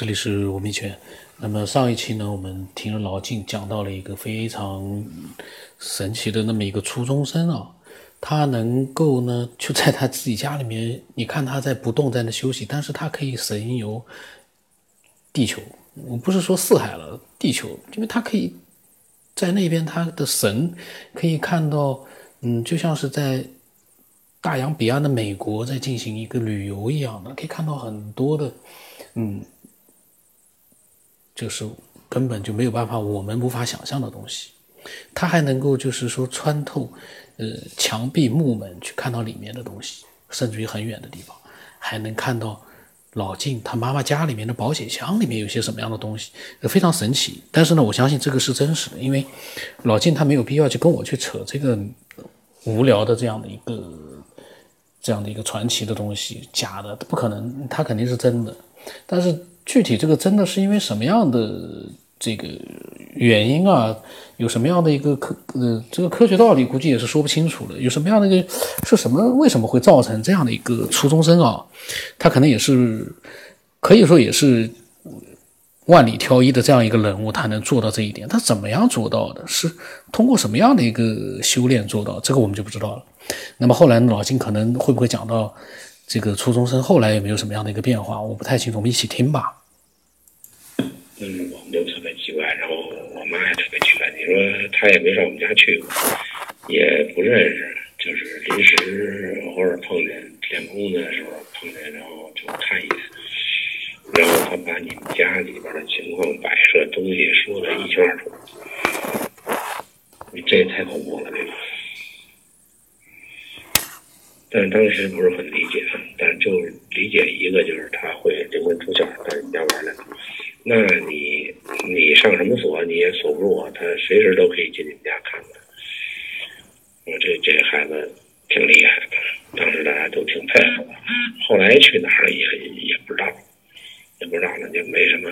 这里是吴明全。那么上一期呢，我们听了老静讲到了一个非常神奇的那么一个初中生啊，他能够呢就在他自己家里面，你看他在不动在那休息，但是他可以神游地球。我不是说四海了，地球，因为他可以在那边，他的神可以看到，嗯，就像是在大洋彼岸的美国在进行一个旅游一样的，可以看到很多的，嗯。就是根本就没有办法，我们无法想象的东西，他还能够就是说穿透，呃，墙壁木门去看到里面的东西，甚至于很远的地方，还能看到老静他妈妈家里面的保险箱里面有些什么样的东西，非常神奇。但是呢，我相信这个是真实的，因为老静他没有必要去跟我去扯这个无聊的这样的一个这样的一个传奇的东西，假的不可能，他肯定是真的，但是。具体这个真的是因为什么样的这个原因啊？有什么样的一个科呃这个科学道理，估计也是说不清楚的。有什么样的一个是什么？为什么会造成这样的一个初中生啊？他可能也是可以说也是万里挑一的这样一个人物，他能做到这一点。他怎么样做到的？是通过什么样的一个修炼做到？这个我们就不知道了。那么后来老金可能会不会讲到这个初中生后来有没有什么样的一个变化？我不太清楚，我们一起听吧。嗯，我们就特别奇怪，然后我妈也特别奇怪。你说她也没上我们家去过，也不认识，就是临时偶尔碰见练功的时候碰见，然后就看一眼。然后他把你们家里边的情况、摆设东西说的一清二楚。你这也太恐怖了，这个？但当时不是很理解，但就理解一个，就是他会灵魂出窍到你家玩的。那你你上什么锁你也锁不住啊，他随时都可以进你们家看看。我这这孩子挺厉害的，当时大家都挺佩服的。后来去哪儿也也不知道，也不知道了，就没什么，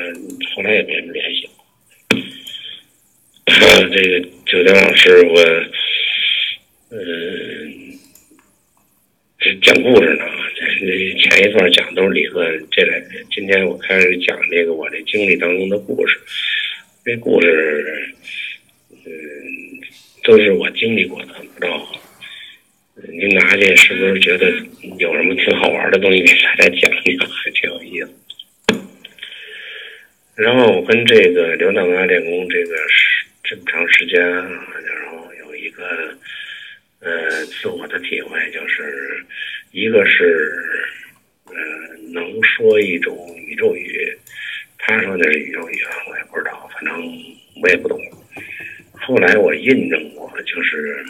后来也没什么联系。这个九江老师，我嗯。这讲故事呢，这前一段讲都是理论，这两天今天我开始讲这个我这经历当中的故事。这故事，嗯，都是我经历过的，不知道您拿去是不是觉得有什么挺好玩的东西给大家讲一讲，还挺有意思。然后我跟这个刘大妈练功，这个这么长时间，然后有一个。呃，自我的体会就是，一个是，呃，能说一种宇宙语，他说的是宇宙语，我也不知道，反正我也不懂。后来我印证过，就是，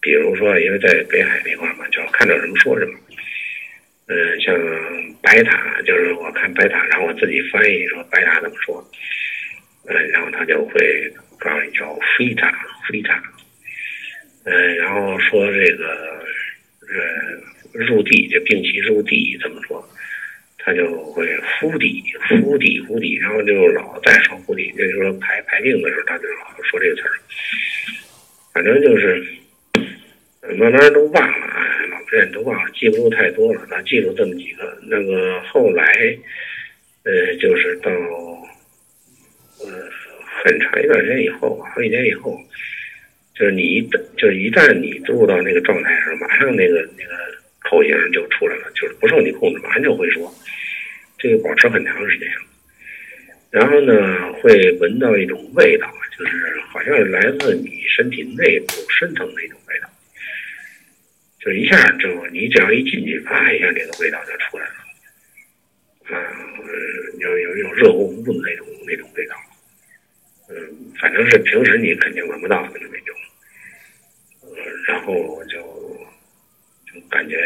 比如说，因为在北海那块嘛，就是看到什么说什么。呃，像白塔，就是我看白塔，然后我自己翻译说白塔怎么说，呃，然后他就会告诉你叫飞塔，飞塔。嗯，然后说这个，呃，入地就并其入地怎么说？他就会呼地，呼地，呼地，然后就老在说呼地，就是说排排病的时候，他就老说这个词儿。反正就是，慢慢都忘了，哎，老不认都忘了，记不住太多了，他记住这么几个。那个后来，呃，就是到，呃，很长一段时间以后，好几年以后。就是你一旦就是一旦你入到那个状态上，马上那个那个口型就出来了，就是不受你控制，马上就会说。这个保持很长时间，然后呢，会闻到一种味道，就是好像是来自你身体内部深层的一种味道，就一下就你只要一进去，啪一下这个味道就出来了，啊，有有一种热乎乎的那种那种味道，嗯，反正是平时你肯定闻不到的那种。然后我就就感觉，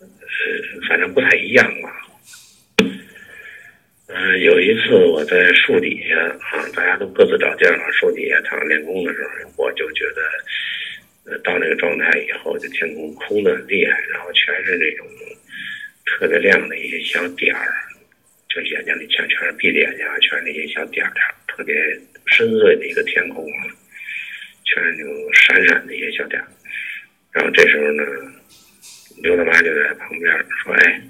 呃，反正不太一样吧。嗯，有一次我在树底下啊，大家都各自找地方，树底下躺着练功的时候，我就觉得，呃，到那个状态以后，就天空空的厉害，然后全是那种特别亮的一些小点儿，就眼睛里全全是闭着眼睛，全是那些小点点，特别深邃的一个天空。全是那就闪闪的一些小点然后这时候呢，刘大妈就在旁边说：“哎，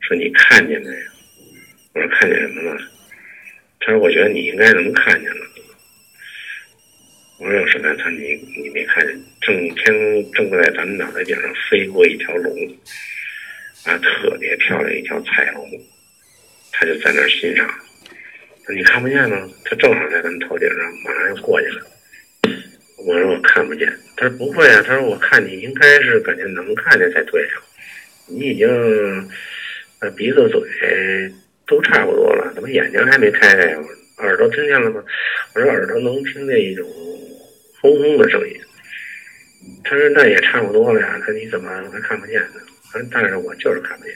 说你看见没有？我说看见什么了？他说我觉得你应该能看见了。我说有什么呀？他说你你没看见？正天正在咱们脑袋顶上飞过一条龙，啊，特别漂亮一条彩龙，他就在那儿欣赏。你看不见吗？他正好在咱们头顶上，马上就过去了。我说我看不见。他说不会啊。他说我看你应该是感觉能看见才对啊。你已经呃鼻子嘴都差不多了，怎么眼睛还没开开呀？耳朵听见了吗？我说耳朵能听见一种轰轰的声音。他说那也差不多了呀。他说你怎么还看不见呢？他说但是我就是看不见。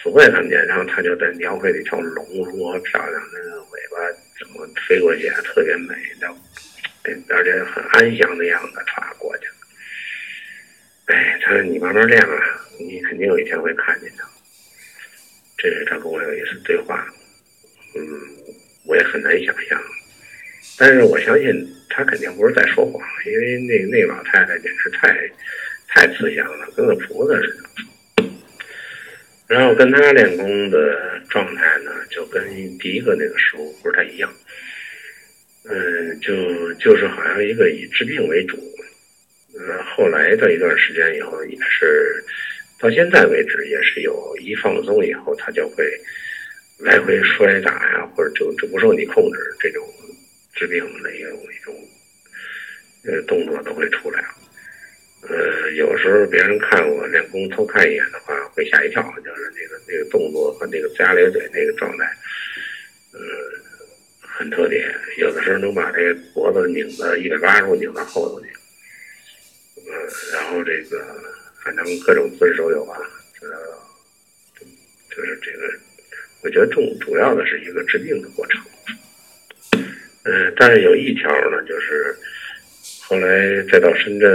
所谓看不见，然后他就在描绘了一条龙，如何漂亮的尾巴怎么飞过去，特别美的，而且很安详的样子歘过去了。哎，他说你慢慢练啊，你肯定有一天会看见的。这是他跟我有一次对话，嗯，我也很难想象，但是我相信他肯定不是在说谎，因为那那老太太简直太太慈祥了，跟个菩萨似的。然后跟他练功的状态呢，就跟第一个那个师傅不是太一样。嗯，就就是好像一个以治病为主。嗯，后来的一段时间以后，也是到现在为止，也是有一放松以后，他就会来回摔打呀，或者就就不受你控制，这种治病的一种一种呃动作都会出来。呃，有时候别人看我练功偷看一眼的话，会吓一跳，就是那个那个动作和那个龇牙咧嘴那个状态，呃，很特点。有的时候能把这脖子拧的一百八十度拧到后头去，呃，然后这个反正各种姿势都有吧，呃，就是这个，我觉得重主要的是一个治病的过程。嗯，但是有一条呢，就是。后来再到深圳，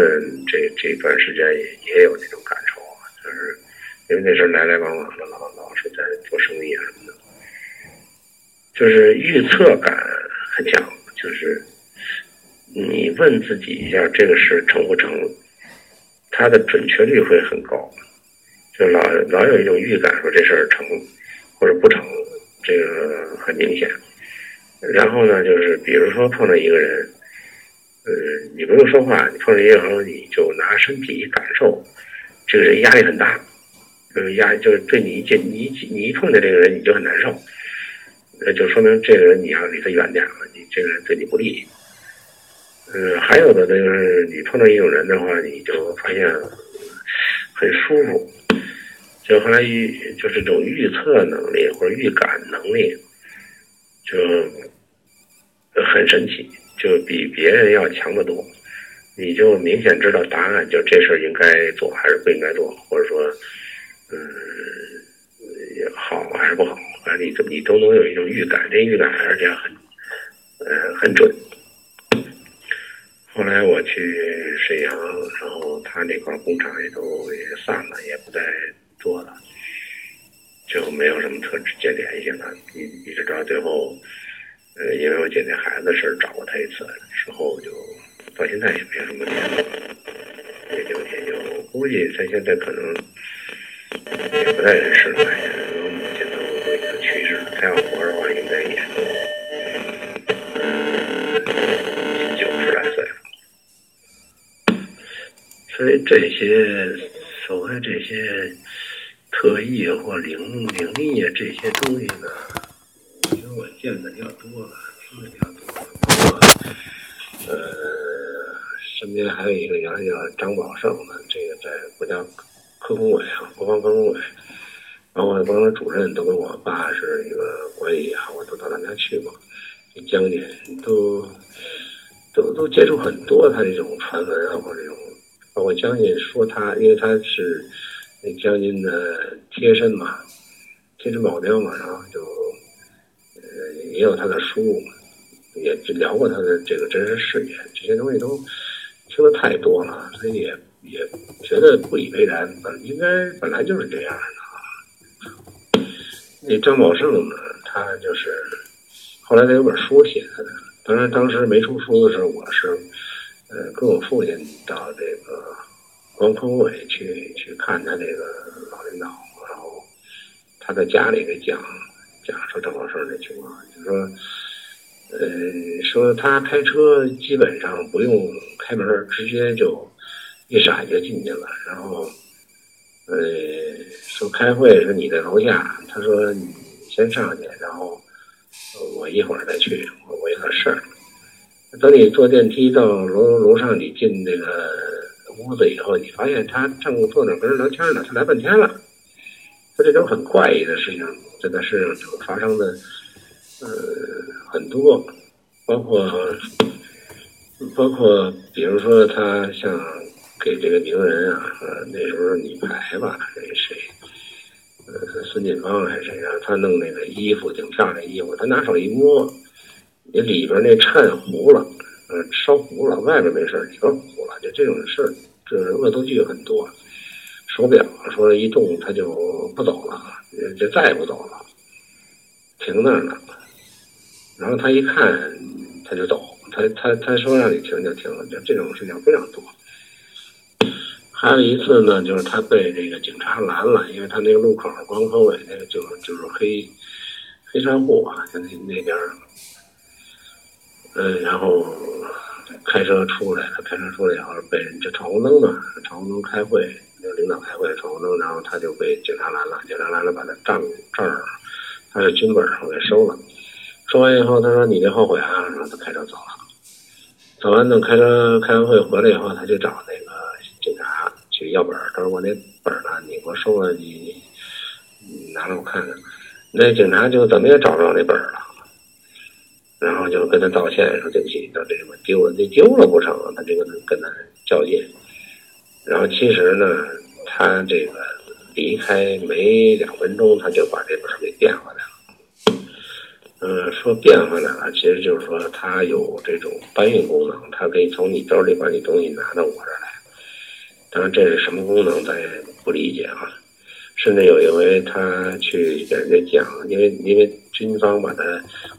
这这段时间也也有这种感受，就是因为那时候来来往往的，老老是在做生意啊什么，就是预测感很强，就是你问自己一下这个事成不成，它的准确率会很高，就老老有一种预感说这事儿成或者不成，这个很明显。然后呢，就是比如说碰到一个人。呃，你不用说话，你碰见一个人，你就拿身体感受，这个人压力很大，就是压，就是对你一见你一你一碰见这个人，你就很难受，那就说明这个人你要离他远点了，你这个人对你不利。嗯，还有的就是你碰到一种人的话，你就发现很舒服，就后来预就是这种预测能力或者预感能力，就很神奇。就比别人要强得多，你就明显知道答案，就这事儿应该做还是不应该做，或者说，嗯，好还是不好，你你都能有一种预感，这预感而且很，呃，很准。后来我去沈阳，然后他那块工厂也都也散了，也不再做了，就没有什么特直接联系了，一一直到最后。呃，因为我姐姐孩子的事找过他一次，之后就到现在也没什么联络，也就也就估计他现在可能也不太认识了，去世了，他要活着的话，应该也九十来岁。所以这些所谓这些特异或灵灵异啊这些东西呢？因为我见的要多了，听的要多了。呃，身边还有一个原来叫张宝胜的，这个在国家科工委啊，国防科工委，包括国防主任都跟我爸是一个关系好，我都到他家去过。这将军都都都接触很多他这种传闻啊，或者这种，包括将军说他，因为他是那将军的贴身嘛，贴身保镖嘛，然后就呃。也有他的书，也聊过他的这个真实事业，这些东西都听的太多了，所以也也觉得不以为然。本应该本来就是这样的。那张宝胜呢，他就是后来他有本书写的，当然当时没出书的时候，我是呃跟我父亲到这个王坤伟去去看他这个老领导，然后他在家里给讲。讲说张宝胜这情况，就说，呃，说他开车基本上不用开门，直接就一闪就进去了。然后，呃，说开会说你在楼下，他说你先上去，然后我一会儿再去，我我有点事儿。等你坐电梯到楼楼上，你进那个屋子以后，你发现他正坐那跟人聊天呢，他来半天了。他这种很怪异的事情，在他身上就发生的，呃，很多，包括包括，比如说他像给这个名人啊，那时候女排吧，那谁，呃，孙锦芳还是谁啊？他弄那个衣服挺漂亮衣服，他拿手一摸，你里边那衬糊了，呃，烧糊了，外边没事里边糊了，就这种事这恶作剧很多。手表说一动他就不走了，就再也不走了，停那儿了。然后他一看他就走，他他他说让你停就停了，就这种事情非常多。还有一次呢，就是他被这个警察拦了，因为他那个路口光头伟那个就是就是黑黑商户啊，就那那边嗯，然后开车出来，他开车出来以后被人就闯红灯嘛，闯红灯开会。领导开会闯红灯，然后他就被警察拦了。警察拦了，把他账证儿，他的军本儿给收了。收完以后，他说：“你别后悔啊！”然后他开车走了。走完等开车开完会回来以后，他就找那个要本儿。他说：“我那本儿呢？你给我收了，你你拿来我看看。”那警察就怎么也找不着那本儿了，然后就跟他道歉说：“对不起，这什么丢了？这丢了不成？他这个跟他较劲。”然后其实呢，他这个离开没两分钟，他就把这本给变回来了。嗯，说变回来了，其实就是说他有这种搬运功能，他可以从你兜里把你东西拿到我这儿来。当然，这是什么功能，咱也不理解啊。甚至有一回，他去给人家讲，因为因为军方把他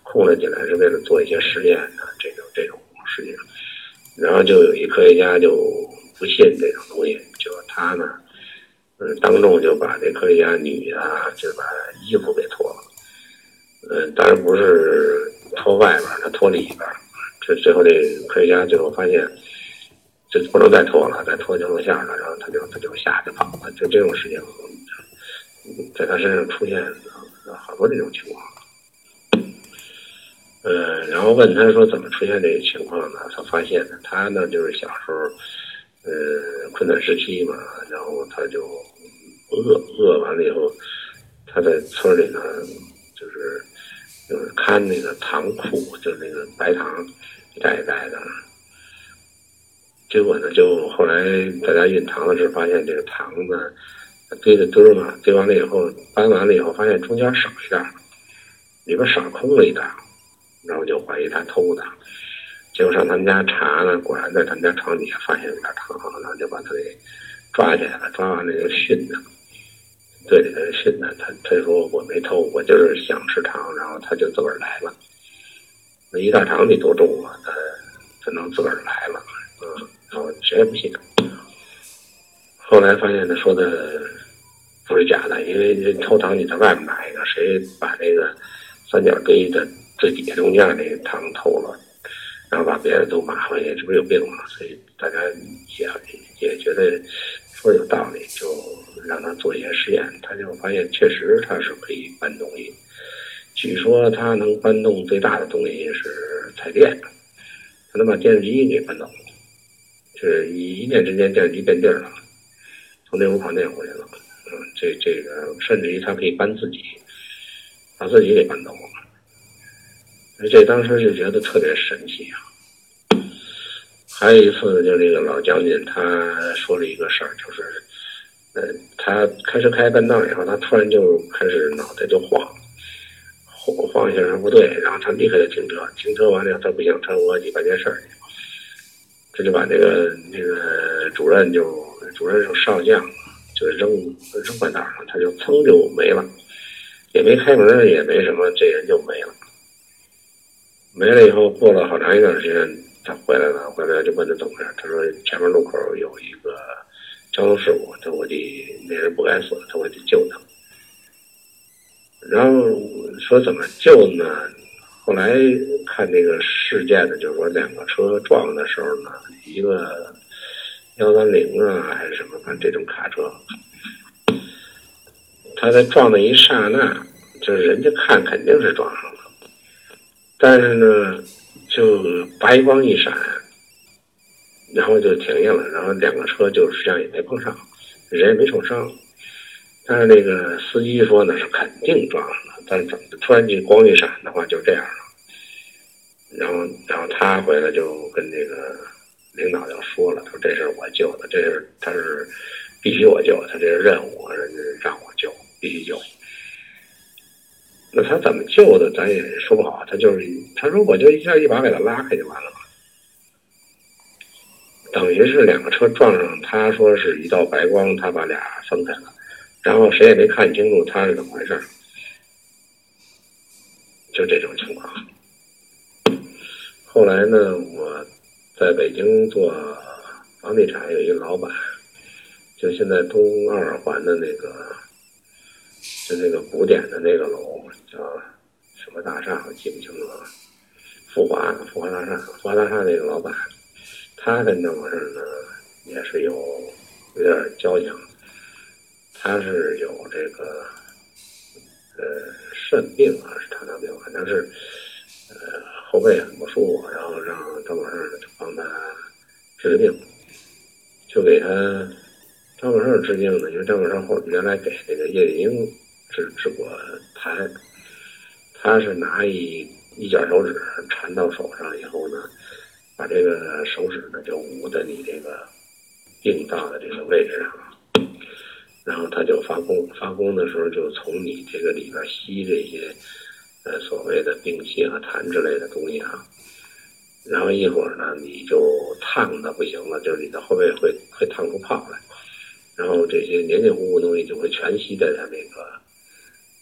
控制起来，是为了做一些实验的这种这种事情。然后就有一科学家就。不信这种东西，就他呢，嗯，当众就把这科学家女的就把衣服给脱了，嗯，当然不是脱外边，他脱里边。这最后这科学家最后发现，就不能再拖了，再拖就露馅了，然后他就他就下去跑了。就这种事情，在他身上出现好多这种情况。嗯，然后问他说怎么出现这个情况呢？他发现呢，他呢就是小时候。呃，困难时期嘛，然后他就饿饿完了以后，他在村里呢，就是就是看那个糖库，就那个白糖一袋一袋的。结果呢，就后来大家运糖的时候，发现这个糖呢堆的堆嘛，堆完了以后搬完了以后，发现中间少一袋，里边少空了一袋，然后就怀疑他偷的。结果上他们家查呢，果然在他们家床底下发现有点糖，然后就把他给抓起来了。抓完了就训他，对着他训他，他他说我没偷，我就是想吃糖，然后他就自个儿来了。那一袋糖得多重啊？他他能自个儿来了，嗯，然后谁也不信。后来发现他说的不是假的，因为偷糖你在外面买一个，谁把这个三角堆的最底下中间那个糖偷了？然后把别人都骂回去，这不是有病吗？所以大家也也觉得说有道理，就让他做一些实验。他就发现确实他是可以搬东西。据说他能搬动最大的东西是彩电，他能把电视机给搬走，就是一念之间电视机变地儿了，从那屋跑那屋去了。嗯，这这个甚至于他可以搬自己，把自己给搬走了。这当时就觉得特别神奇啊！还有一次，就这个老将军他说了一个事儿，就是，呃，他开车开半道以后，他突然就开始脑袋就晃，晃晃一下说不对，然后他立刻就停车，停车完了他不行，他我去办件事儿去，他就把那个那个主任就主任就少将就扔扔半道上，他就噌就没了，也没开门，也没什么，这人就没了。没了以后，过了好长一段时间，他回来了。回来就问他怎么回事，他说前面路口有一个交通事故，他我得那人不该死，他我得救他。然后说怎么救呢？后来看这个事件呢，就是说两个车撞的时候呢，一个幺三零啊还是什么，反正这种卡车，他在撞的一刹那，就是人家看肯定是撞上了，但是呢，就白光一闪，然后就停下了，然后两个车就实际上也没碰上，人也没受伤。但是那个司机说呢是肯定撞上了，但是怎么突然间光一闪的话就这样了。然后，然后他回来就跟那个领导就说了，说这是我救的，这是他是必须我救，他这是任务，人家让我救，必须救。那他怎么救的，咱也说不好。他就是他说我就一下一把给他拉开就完了嘛，等于是两个车撞上，他说是一道白光，他把俩分开了。然后谁也没看清楚他是怎么回事，就这种情况。后来呢，我在北京做房地产，有一个老板，就现在东二环的那个，就那个古典的那个楼，叫什么大厦，我记不清楚了。富华，富华大厦，富华大厦那个老板，他跟郑博士呢也是有有点交情。他是有这个，呃，肾病还是糖尿病，反正是，呃，后背很不舒服，然后让张宝胜就帮他治病，就给他张宝胜治病呢，因为张宝胜后原来给那个叶剑英治治过痰，他是拿一一卷手指缠到手上以后呢，把这个手指呢就捂在你这个病灶的这个位置上。发功，的时候就从你这个里边吸这些，呃，所谓的病气和痰之类的东西啊。然后一会儿呢，你就烫的不行了，就是你的后背会会烫出泡来。然后这些黏黏糊糊东西就会全吸在他那个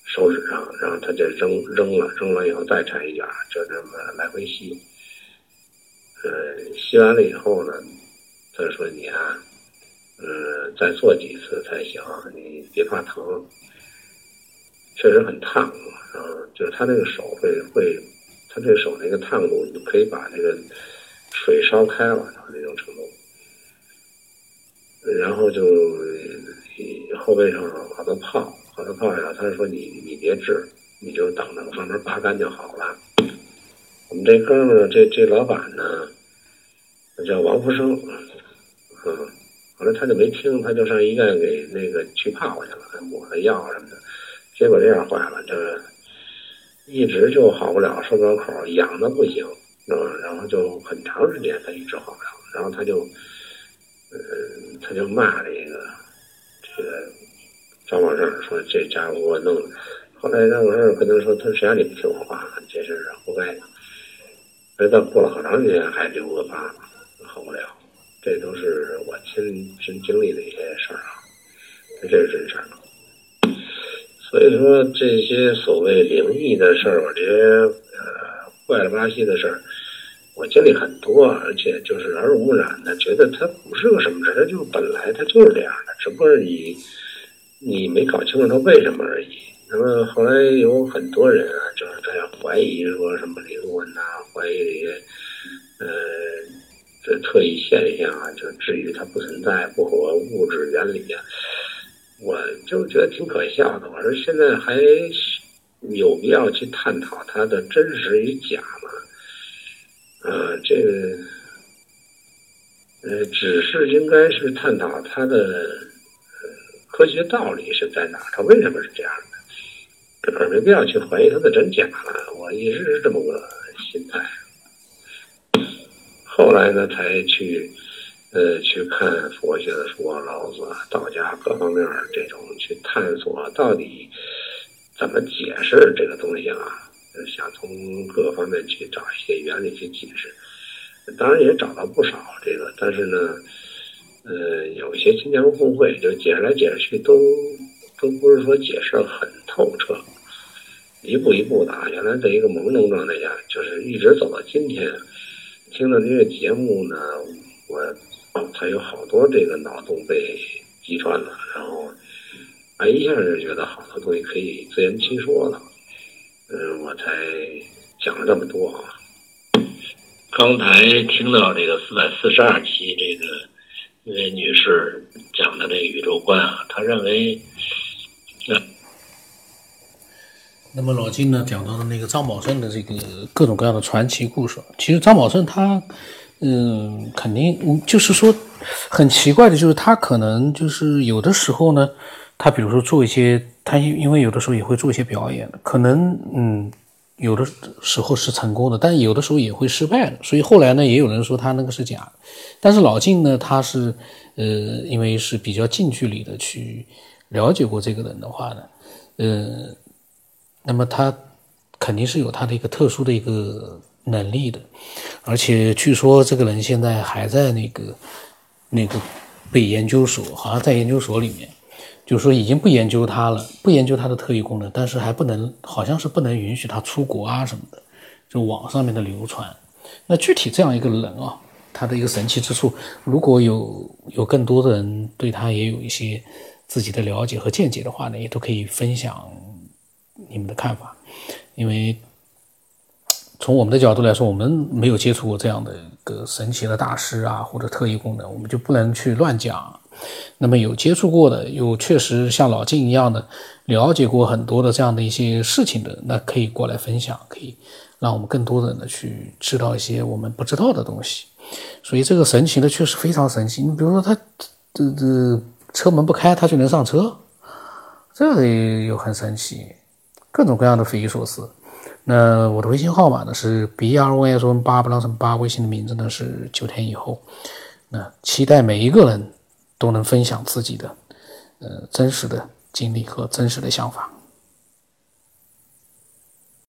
手指上，然后他就扔扔了，扔了以后再缠一卷，就这么来回吸。呃，吸完了以后呢，他说你啊。嗯，再做几次才行，你别怕疼，确实很烫，然后就是他那个手会会，他这个手那个烫度，就可以把那个水烧开了，到那种程度，然后就后背上好多泡，好多泡呀，他说你你别治，你就等着慢慢拔干就好了。我们这哥们儿，这这老板呢，叫王福生，嗯。后来他就没听，他就上医院给那个去泡去了，抹了药什么的，结果这样坏了，就是一直就好不了，收不了口，痒的不行，嗯，然后就很长时间他一直好不了，然后他就，呃，他就骂这个这个张宝胜说这家伙给我弄的，后来张宝胜跟他说，他谁让你不听我话，这事儿活该的，所以他过了好长时间还留个疤，好不了。这都是我亲身经历的一些事儿啊，这是真事儿。所以说这些所谓灵异的事儿，我觉得呃怪了吧唧的事儿，我经历很多，而且就是耳濡目染的，觉得它不是个什么事儿，它就本来它就是这样的，只不过你你没搞清楚它为什么而已。那么后来有很多人啊，就是在怀疑说什么灵魂呐，怀疑这些。特异现象啊，就至于它不存在，不合物质原理啊，我就觉得挺可笑的。我说现在还有必要去探讨它的真实与假吗？啊，这个呃，只是应该是探讨它的科学道理是在哪，它为什么是这样的，而没必要去怀疑它的真假了。我一直是这么个心态。后来呢，才去，呃，去看佛学的书，老子啊、道家各方面这种去探索，到底怎么解释这个东西啊？想从各方面去找一些原理去解释。当然也找到不少这个，但是呢，呃，有些经典互会，就解释来解释去，都都不是说解释很透彻，一步一步的啊。原来在一个朦胧状态下，就是一直走到今天。听了这个节目呢，我才有好多这个脑洞被击穿了，然后，啊，一下就觉得好多东西可以自圆其说了。嗯，我才讲了这么多啊。刚才听到这个四百四十二期这个一位女士讲的这个宇宙观啊，她认为，那么老金呢讲到的那个张宝顺的这个各种各样的传奇故事，其实张宝顺他，嗯，肯定就是说很奇怪的，就是他可能就是有的时候呢，他比如说做一些，他因因为有的时候也会做一些表演，可能嗯。有的时候是成功的，但有的时候也会失败的。所以后来呢，也有人说他那个是假的。但是老金呢，他是呃，因为是比较近距离的去了解过这个人的话呢，呃，那么他肯定是有他的一个特殊的一个能力的。而且据说这个人现在还在那个那个被研究所，好像在研究所里面。就是说已经不研究他了，不研究他的特异功能，但是还不能，好像是不能允许他出国啊什么的，就网上面的流传。那具体这样一个人啊，他的一个神奇之处，如果有有更多的人对他也有一些自己的了解和见解的话呢，也都可以分享你们的看法。因为从我们的角度来说，我们没有接触过这样的一个神奇的大师啊，或者特异功能，我们就不能去乱讲。那么有接触过的，有确实像老金一样的了解过很多的这样的一些事情的，那可以过来分享，可以让我们更多的人呢去知道一些我们不知道的东西。所以这个神奇的，确实非常神奇。你比如说，他这这车门不开，他就能上车，这个又很神奇，各种各样的匪夷所思。那我的微信号码呢是 b r y s 八不让什么八，微信的名字呢是九天以后。那期待每一个人。都能分享自己的，呃，真实的经历和真实的想法。